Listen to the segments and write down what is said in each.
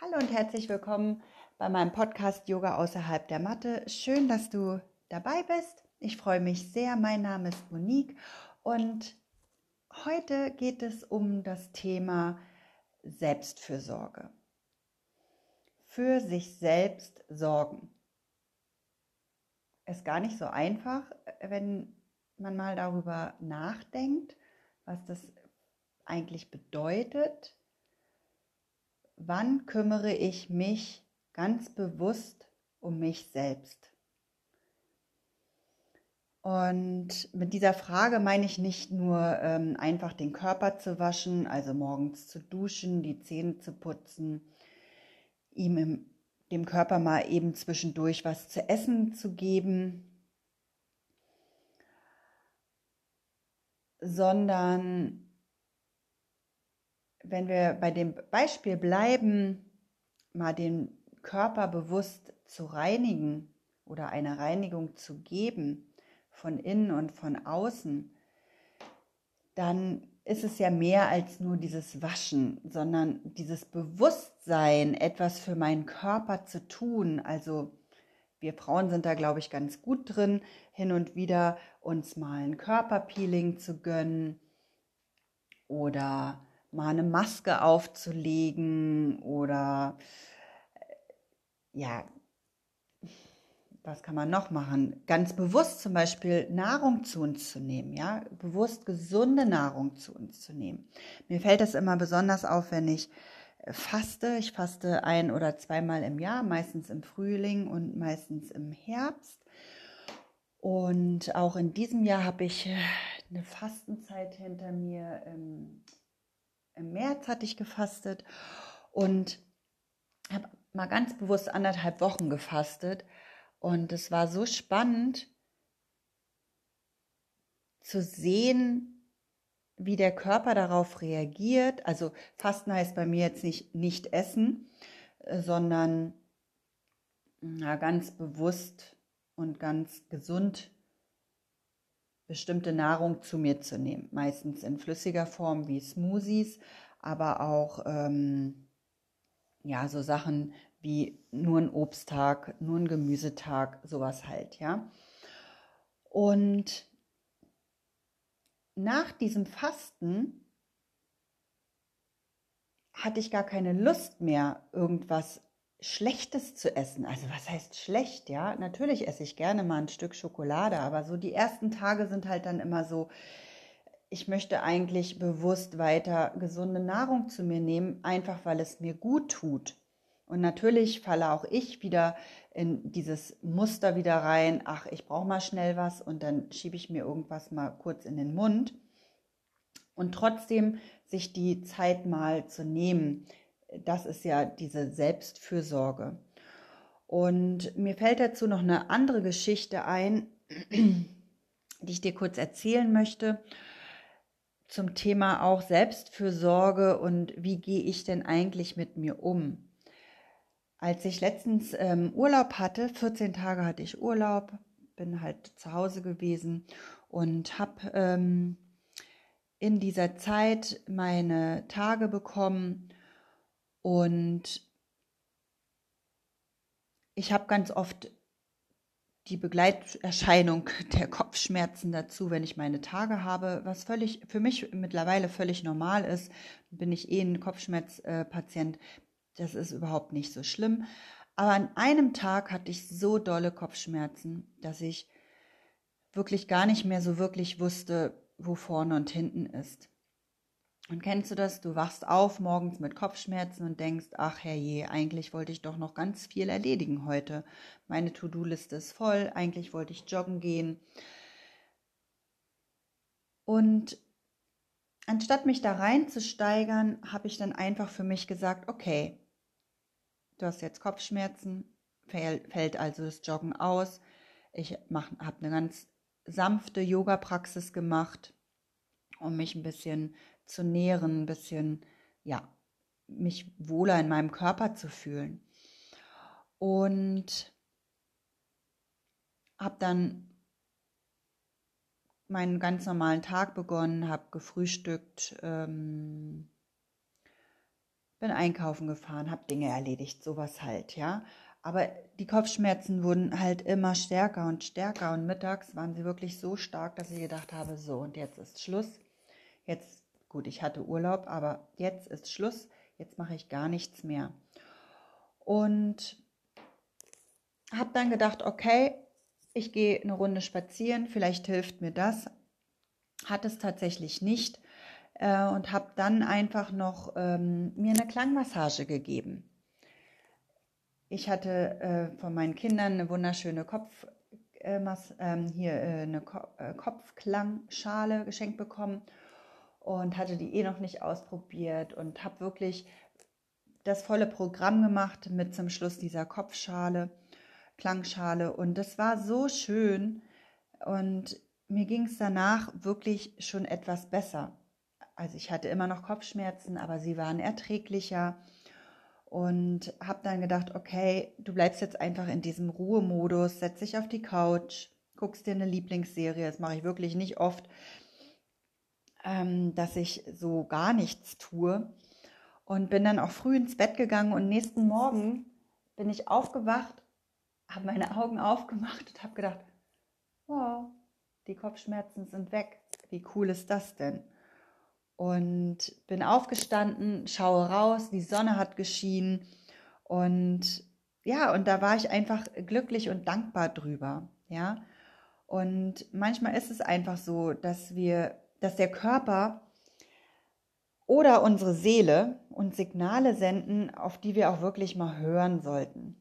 Hallo und herzlich willkommen bei meinem Podcast Yoga außerhalb der Matte. Schön, dass du dabei bist. Ich freue mich sehr. Mein Name ist Monique und heute geht es um das Thema Selbstfürsorge. Für sich selbst sorgen. Ist gar nicht so einfach, wenn man mal darüber nachdenkt, was das eigentlich bedeutet wann kümmere ich mich ganz bewusst um mich selbst? Und mit dieser Frage meine ich nicht nur ähm, einfach den Körper zu waschen, also morgens zu duschen, die Zähne zu putzen, ihm im, dem Körper mal eben zwischendurch was zu essen zu geben, sondern wenn wir bei dem Beispiel bleiben, mal den Körper bewusst zu reinigen oder eine Reinigung zu geben von innen und von außen, dann ist es ja mehr als nur dieses Waschen, sondern dieses Bewusstsein, etwas für meinen Körper zu tun. Also wir Frauen sind da, glaube ich, ganz gut drin, hin und wieder uns mal ein Körperpeeling zu gönnen oder mal eine Maske aufzulegen oder äh, ja, was kann man noch machen? Ganz bewusst zum Beispiel Nahrung zu uns zu nehmen, ja, bewusst gesunde Nahrung zu uns zu nehmen. Mir fällt das immer besonders auf, wenn ich äh, faste. Ich faste ein oder zweimal im Jahr, meistens im Frühling und meistens im Herbst. Und auch in diesem Jahr habe ich äh, eine Fastenzeit hinter mir im im März hatte ich gefastet und habe mal ganz bewusst anderthalb Wochen gefastet. Und es war so spannend zu sehen, wie der Körper darauf reagiert. Also Fasten heißt bei mir jetzt nicht nicht essen, äh, sondern na, ganz bewusst und ganz gesund bestimmte Nahrung zu mir zu nehmen. Meistens in flüssiger Form wie Smoothies, aber auch ähm, ja, so Sachen wie nur ein Obsttag, nur ein Gemüsetag, sowas halt, ja. Und nach diesem Fasten hatte ich gar keine Lust mehr, irgendwas Schlechtes zu essen. Also was heißt schlecht, ja? Natürlich esse ich gerne mal ein Stück Schokolade, aber so die ersten Tage sind halt dann immer so, ich möchte eigentlich bewusst weiter gesunde Nahrung zu mir nehmen, einfach weil es mir gut tut. Und natürlich falle auch ich wieder in dieses Muster wieder rein, ach, ich brauche mal schnell was und dann schiebe ich mir irgendwas mal kurz in den Mund. Und trotzdem sich die Zeit mal zu nehmen, das ist ja diese Selbstfürsorge. Und mir fällt dazu noch eine andere Geschichte ein, die ich dir kurz erzählen möchte zum Thema auch Selbstfürsorge und wie gehe ich denn eigentlich mit mir um. Als ich letztens ähm, Urlaub hatte, 14 Tage hatte ich Urlaub, bin halt zu Hause gewesen und habe ähm, in dieser Zeit meine Tage bekommen und ich habe ganz oft die Begleiterscheinung der Kopfschmerzen dazu, wenn ich meine Tage habe, was völlig für mich mittlerweile völlig normal ist. Bin ich eh ein Kopfschmerzpatient, das ist überhaupt nicht so schlimm. Aber an einem Tag hatte ich so dolle Kopfschmerzen, dass ich wirklich gar nicht mehr so wirklich wusste, wo vorne und hinten ist. Und kennst du das? Du wachst auf morgens mit Kopfschmerzen und denkst, ach herrje, eigentlich wollte ich doch noch ganz viel erledigen heute. Meine To-Do-Liste ist voll, eigentlich wollte ich joggen gehen. Und anstatt mich da reinzusteigern, habe ich dann einfach für mich gesagt, okay, du hast jetzt Kopfschmerzen, fällt also das Joggen aus. Ich habe eine ganz sanfte Yoga-Praxis gemacht, um mich ein bisschen zu nähren, ein bisschen, ja, mich wohler in meinem Körper zu fühlen. Und habe dann meinen ganz normalen Tag begonnen, habe gefrühstückt, ähm, bin einkaufen gefahren, habe Dinge erledigt, sowas halt, ja. Aber die Kopfschmerzen wurden halt immer stärker und stärker und mittags waren sie wirklich so stark, dass ich gedacht habe, so und jetzt ist Schluss. Jetzt, gut, ich hatte Urlaub, aber jetzt ist Schluss. Jetzt mache ich gar nichts mehr. Und habe dann gedacht, okay, ich gehe eine Runde spazieren, vielleicht hilft mir das. Hat es tatsächlich nicht äh, und habe dann einfach noch ähm, mir eine Klangmassage gegeben. Ich hatte äh, von meinen Kindern eine wunderschöne Kopf, äh, ähm, hier äh, eine Ko äh, Kopfklangschale geschenkt bekommen und hatte die eh noch nicht ausprobiert und habe wirklich das volle Programm gemacht mit zum Schluss dieser Kopfschale, Klangschale. Und das war so schön. Und mir ging es danach wirklich schon etwas besser. Also ich hatte immer noch Kopfschmerzen, aber sie waren erträglicher. Und habe dann gedacht, okay, du bleibst jetzt einfach in diesem Ruhemodus, setz dich auf die Couch, guckst dir eine Lieblingsserie, das mache ich wirklich nicht oft, ähm, dass ich so gar nichts tue und bin dann auch früh ins Bett gegangen und nächsten Morgen bin ich aufgewacht, habe meine Augen aufgemacht und habe gedacht, wow, die Kopfschmerzen sind weg. Wie cool ist das denn? und bin aufgestanden, schaue raus, die Sonne hat geschienen und ja, und da war ich einfach glücklich und dankbar drüber, ja. Und manchmal ist es einfach so, dass wir, dass der Körper oder unsere Seele uns Signale senden, auf die wir auch wirklich mal hören sollten.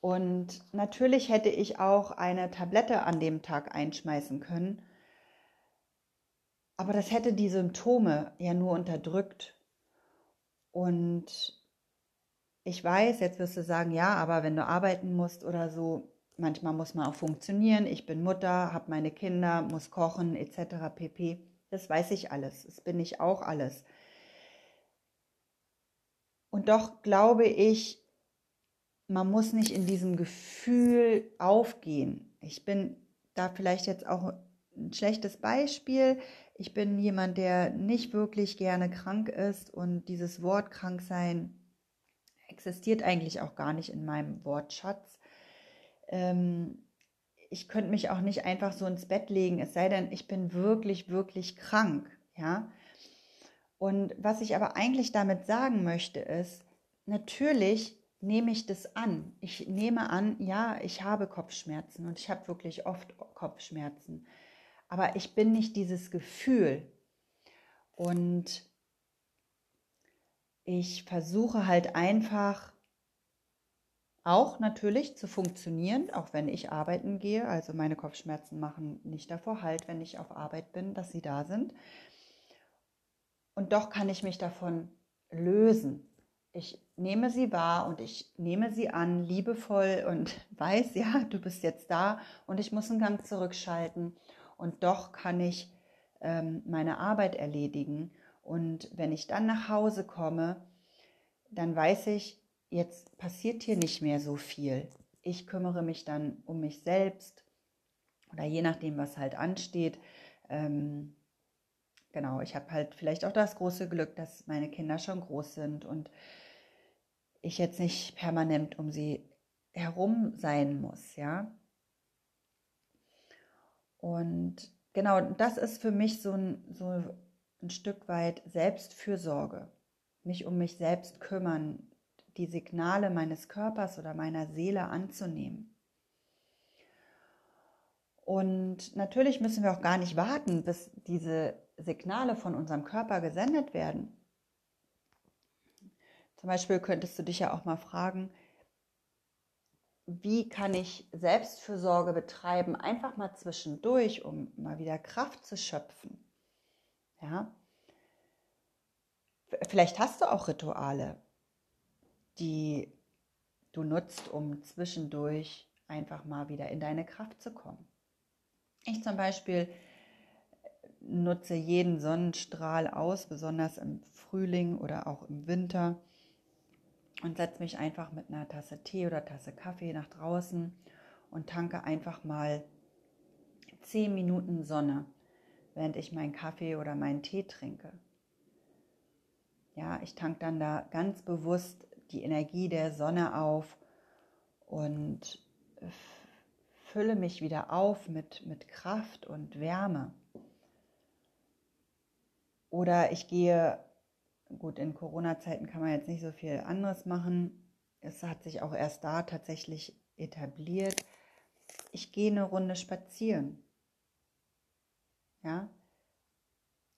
Und natürlich hätte ich auch eine Tablette an dem Tag einschmeißen können aber das hätte die Symptome ja nur unterdrückt. Und ich weiß, jetzt wirst du sagen, ja, aber wenn du arbeiten musst oder so, manchmal muss man auch funktionieren. Ich bin Mutter, habe meine Kinder, muss kochen etc. pp. Das weiß ich alles. Das bin ich auch alles. Und doch glaube ich, man muss nicht in diesem Gefühl aufgehen. Ich bin da vielleicht jetzt auch ein schlechtes Beispiel. Ich bin jemand, der nicht wirklich gerne krank ist und dieses Wort krank sein existiert eigentlich auch gar nicht in meinem Wortschatz. Ähm, ich könnte mich auch nicht einfach so ins Bett legen, es sei denn, ich bin wirklich, wirklich krank, ja. Und was ich aber eigentlich damit sagen möchte, ist, natürlich nehme ich das an. Ich nehme an, ja, ich habe Kopfschmerzen und ich habe wirklich oft Kopfschmerzen aber ich bin nicht dieses Gefühl. Und ich versuche halt einfach auch natürlich zu funktionieren, auch wenn ich arbeiten gehe. Also meine Kopfschmerzen machen nicht davor halt, wenn ich auf Arbeit bin, dass sie da sind. Und doch kann ich mich davon lösen. Ich nehme sie wahr und ich nehme sie an, liebevoll und weiß, ja, du bist jetzt da und ich muss einen Gang zurückschalten und doch kann ich ähm, meine Arbeit erledigen. Und wenn ich dann nach Hause komme, dann weiß ich, jetzt passiert hier nicht mehr so viel. Ich kümmere mich dann um mich selbst oder je nachdem, was halt ansteht. Ähm, genau, ich habe halt vielleicht auch das große Glück, dass meine Kinder schon groß sind und ich jetzt nicht permanent um sie herum sein muss, ja. Und genau, das ist für mich so ein, so ein Stück weit Selbstfürsorge. Mich um mich selbst kümmern, die Signale meines Körpers oder meiner Seele anzunehmen. Und natürlich müssen wir auch gar nicht warten, bis diese Signale von unserem Körper gesendet werden. Zum Beispiel könntest du dich ja auch mal fragen, wie kann ich Selbstfürsorge betreiben, einfach mal zwischendurch, um mal wieder Kraft zu schöpfen. Ja. Vielleicht hast du auch Rituale, die du nutzt, um zwischendurch einfach mal wieder in deine Kraft zu kommen. Ich zum Beispiel nutze jeden Sonnenstrahl aus, besonders im Frühling oder auch im Winter und setze mich einfach mit einer Tasse Tee oder Tasse Kaffee nach draußen und tanke einfach mal 10 Minuten Sonne, während ich meinen Kaffee oder meinen Tee trinke. Ja, ich tank dann da ganz bewusst die Energie der Sonne auf und fülle mich wieder auf mit, mit Kraft und Wärme. Oder ich gehe, gut, in Corona-Zeiten kann man jetzt nicht so viel anderes machen. Es hat sich auch erst da tatsächlich etabliert. Ich gehe eine Runde spazieren. Ja,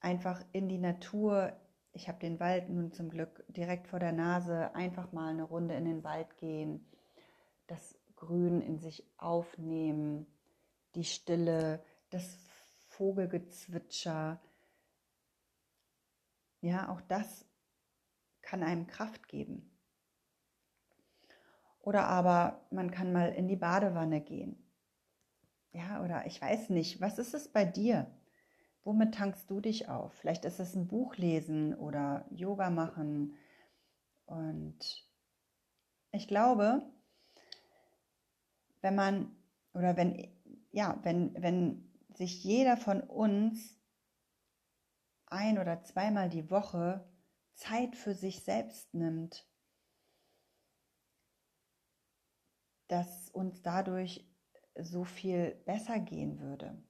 einfach in die Natur. Ich habe den Wald nun zum Glück direkt vor der Nase. Einfach mal eine Runde in den Wald gehen, das Grün in sich aufnehmen, die Stille, das Vogelgezwitscher. Ja, auch das kann einem Kraft geben. Oder aber man kann mal in die Badewanne gehen. Ja, oder ich weiß nicht, was ist es bei dir? Womit tankst du dich auf? Vielleicht ist es ein Buch lesen oder Yoga machen. Und ich glaube, wenn man oder wenn ja, wenn wenn sich jeder von uns ein oder zweimal die Woche Zeit für sich selbst nimmt, dass uns dadurch so viel besser gehen würde.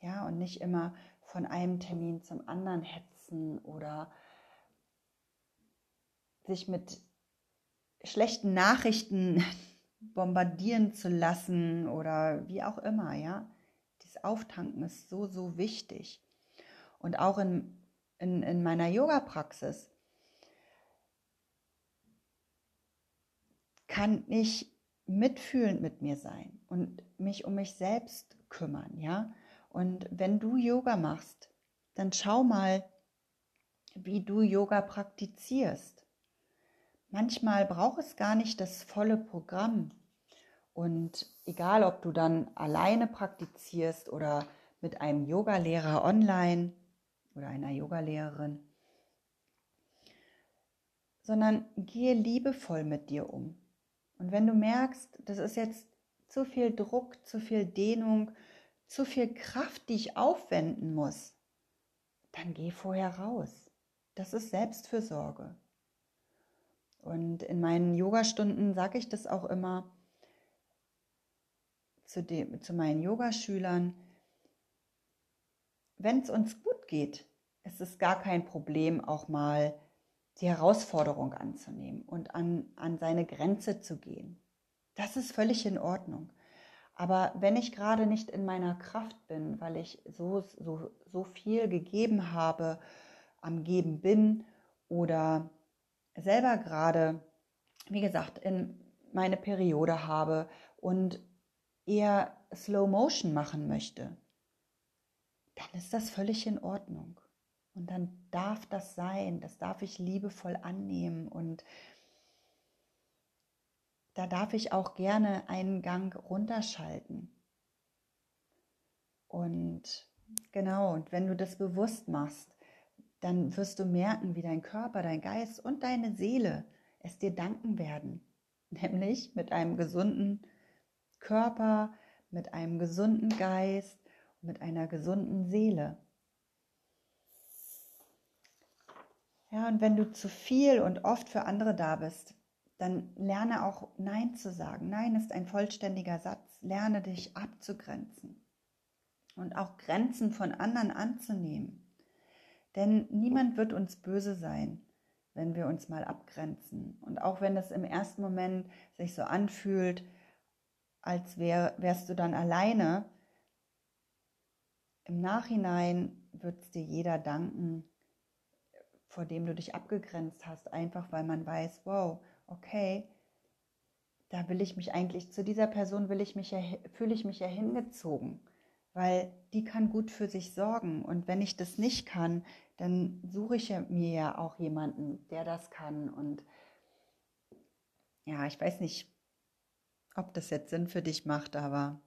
Ja, und nicht immer von einem Termin zum anderen hetzen oder sich mit schlechten Nachrichten bombardieren zu lassen oder wie auch immer, ja. Dieses Auftanken ist so, so wichtig. Und auch in, in, in meiner Yoga-Praxis kann ich mitfühlend mit mir sein und mich um mich selbst kümmern, ja. Und wenn du Yoga machst, dann schau mal, wie du Yoga praktizierst. Manchmal braucht es gar nicht das volle Programm. Und egal, ob du dann alleine praktizierst oder mit einem Yogalehrer online oder einer Yogalehrerin, sondern gehe liebevoll mit dir um. Und wenn du merkst, das ist jetzt zu viel Druck, zu viel Dehnung, zu viel Kraft, die ich aufwenden muss, dann geh vorher raus. Das ist Selbstfürsorge. Und in meinen Yogastunden sage ich das auch immer zu, dem, zu meinen Yogaschülern. Wenn es uns gut geht, ist es gar kein Problem, auch mal die Herausforderung anzunehmen und an, an seine Grenze zu gehen. Das ist völlig in Ordnung. Aber wenn ich gerade nicht in meiner Kraft bin, weil ich so, so, so viel gegeben habe, am Geben bin oder selber gerade, wie gesagt, in meine Periode habe und eher Slow Motion machen möchte, dann ist das völlig in Ordnung. Und dann darf das sein, das darf ich liebevoll annehmen und da darf ich auch gerne einen Gang runterschalten. Und genau, und wenn du das bewusst machst, dann wirst du merken, wie dein Körper, dein Geist und deine Seele es dir danken werden. Nämlich mit einem gesunden Körper, mit einem gesunden Geist mit einer gesunden Seele. Ja, und wenn du zu viel und oft für andere da bist, dann lerne auch Nein zu sagen. Nein ist ein vollständiger Satz. Lerne dich abzugrenzen und auch Grenzen von anderen anzunehmen. Denn niemand wird uns böse sein, wenn wir uns mal abgrenzen. Und auch wenn es im ersten Moment sich so anfühlt, als wär, wärst du dann alleine, im Nachhinein wird dir jeder danken, vor dem du dich abgegrenzt hast, einfach weil man weiß, wow, okay, da will ich mich eigentlich, zu dieser Person will ich mich ja, fühle ich mich ja hingezogen, weil die kann gut für sich sorgen. Und wenn ich das nicht kann, dann suche ich mir ja auch jemanden, der das kann. Und ja, ich weiß nicht, ob das jetzt Sinn für dich macht, aber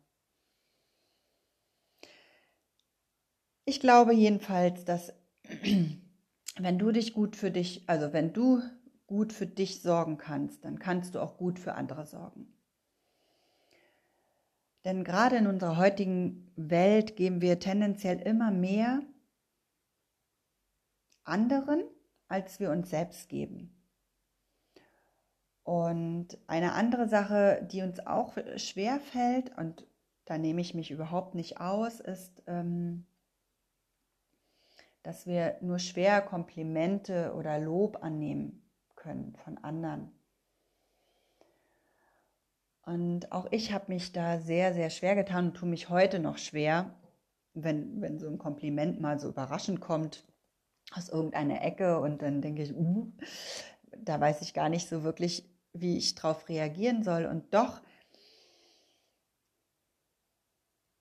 ich glaube jedenfalls, dass wenn du dich gut für dich, also wenn du gut für dich sorgen kannst, dann kannst du auch gut für andere sorgen. Denn gerade in unserer heutigen Welt geben wir tendenziell immer mehr anderen als wir uns selbst geben. Und eine andere Sache, die uns auch schwer fällt, und da nehme ich mich überhaupt nicht aus, ist, ähm, dass wir nur schwer Komplimente oder Lob annehmen können von anderen. Und auch ich habe mich da sehr, sehr schwer getan und tue mich heute noch schwer, wenn, wenn so ein Kompliment mal so überraschend kommt aus irgendeiner Ecke und dann denke ich, uh, da weiß ich gar nicht so wirklich, wie ich darauf reagieren soll. Und doch,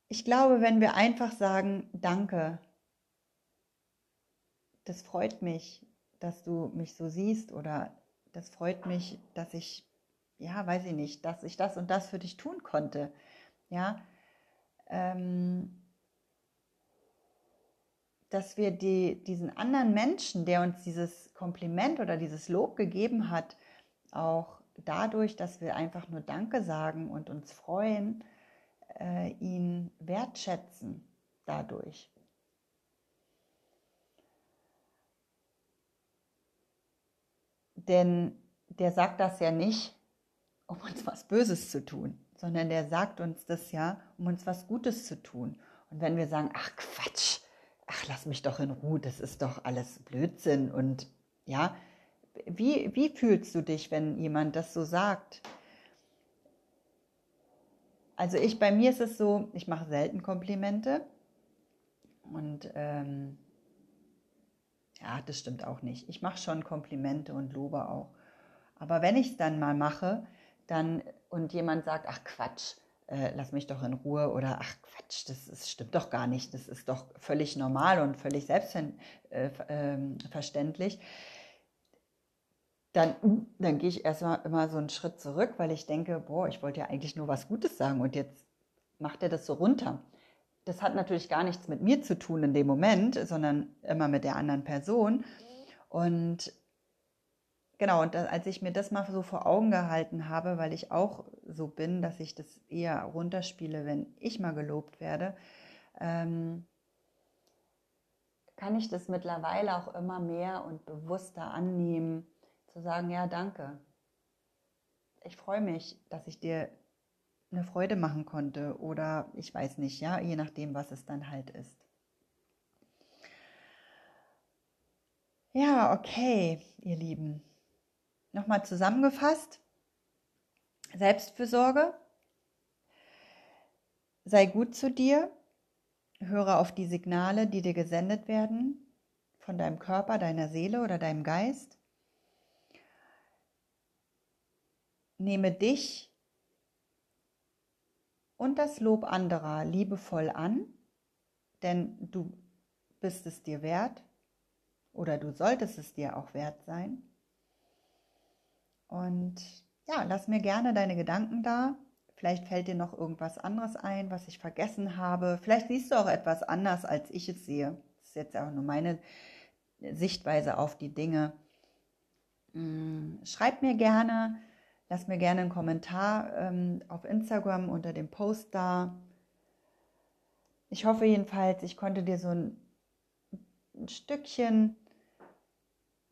ich glaube, wenn wir einfach sagen, danke, das freut mich, dass du mich so siehst oder das freut mich, dass ich, ja, weiß ich nicht, dass ich das und das für dich tun konnte. Ja, ähm, dass wir die, diesen anderen Menschen, der uns dieses Kompliment oder dieses Lob gegeben hat, auch dadurch, dass wir einfach nur Danke sagen und uns freuen, äh, ihn wertschätzen dadurch. Denn der sagt das ja nicht, um uns was Böses zu tun, sondern der sagt uns das ja, um uns was Gutes zu tun. Und wenn wir sagen, ach Quatsch, ach, lass mich doch in Ruhe, das ist doch alles Blödsinn. Und ja, wie, wie fühlst du dich, wenn jemand das so sagt? Also ich, bei mir ist es so, ich mache selten Komplimente. Und ähm, ja, das stimmt auch nicht. Ich mache schon Komplimente und lobe auch. Aber wenn ich es dann mal mache, dann und jemand sagt, ach Quatsch, äh, lass mich doch in Ruhe oder ach Quatsch, das, das, stimmt doch gar nicht, das ist doch völlig normal und völlig selbstverständlich, äh, ähm, dann, dann gehe ich erstmal immer so einen Schritt zurück, weil ich denke, boah, ich wollte ja eigentlich nur was Gutes sagen und jetzt macht er das so runter. Das hat natürlich gar nichts mit mir zu tun in dem Moment, sondern immer mit der anderen Person. Und Genau, und als ich mir das mal so vor Augen gehalten habe, weil ich auch so bin, dass ich das eher runterspiele, wenn ich mal gelobt werde, ähm, kann ich das mittlerweile auch immer mehr und bewusster annehmen, zu sagen, ja, danke. Ich freue mich, dass ich dir eine Freude machen konnte oder ich weiß nicht, ja, je nachdem, was es dann halt ist. Ja, okay, ihr Lieben. Nochmal zusammengefasst. Selbstfürsorge. Sei gut zu dir. Höre auf die Signale, die dir gesendet werden von deinem Körper, deiner Seele oder deinem Geist. Nehme dich und das Lob anderer liebevoll an, denn du bist es dir wert oder du solltest es dir auch wert sein. Und ja, lass mir gerne deine Gedanken da. Vielleicht fällt dir noch irgendwas anderes ein, was ich vergessen habe. Vielleicht siehst du auch etwas anders, als ich es sehe. Das ist jetzt auch nur meine Sichtweise auf die Dinge. Mm, schreib mir gerne, lass mir gerne einen Kommentar ähm, auf Instagram unter dem Post da. Ich hoffe jedenfalls, ich konnte dir so ein, ein Stückchen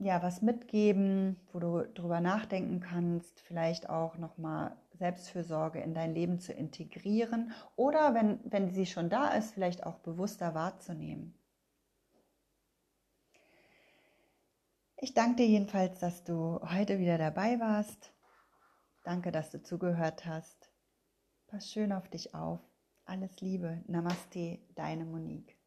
ja, was mitgeben, wo du drüber nachdenken kannst, vielleicht auch nochmal Selbstfürsorge in dein Leben zu integrieren oder wenn, wenn sie schon da ist, vielleicht auch bewusster wahrzunehmen. Ich danke dir jedenfalls, dass du heute wieder dabei warst. Danke, dass du zugehört hast. Pass schön auf dich auf. Alles Liebe. Namaste, deine Monique.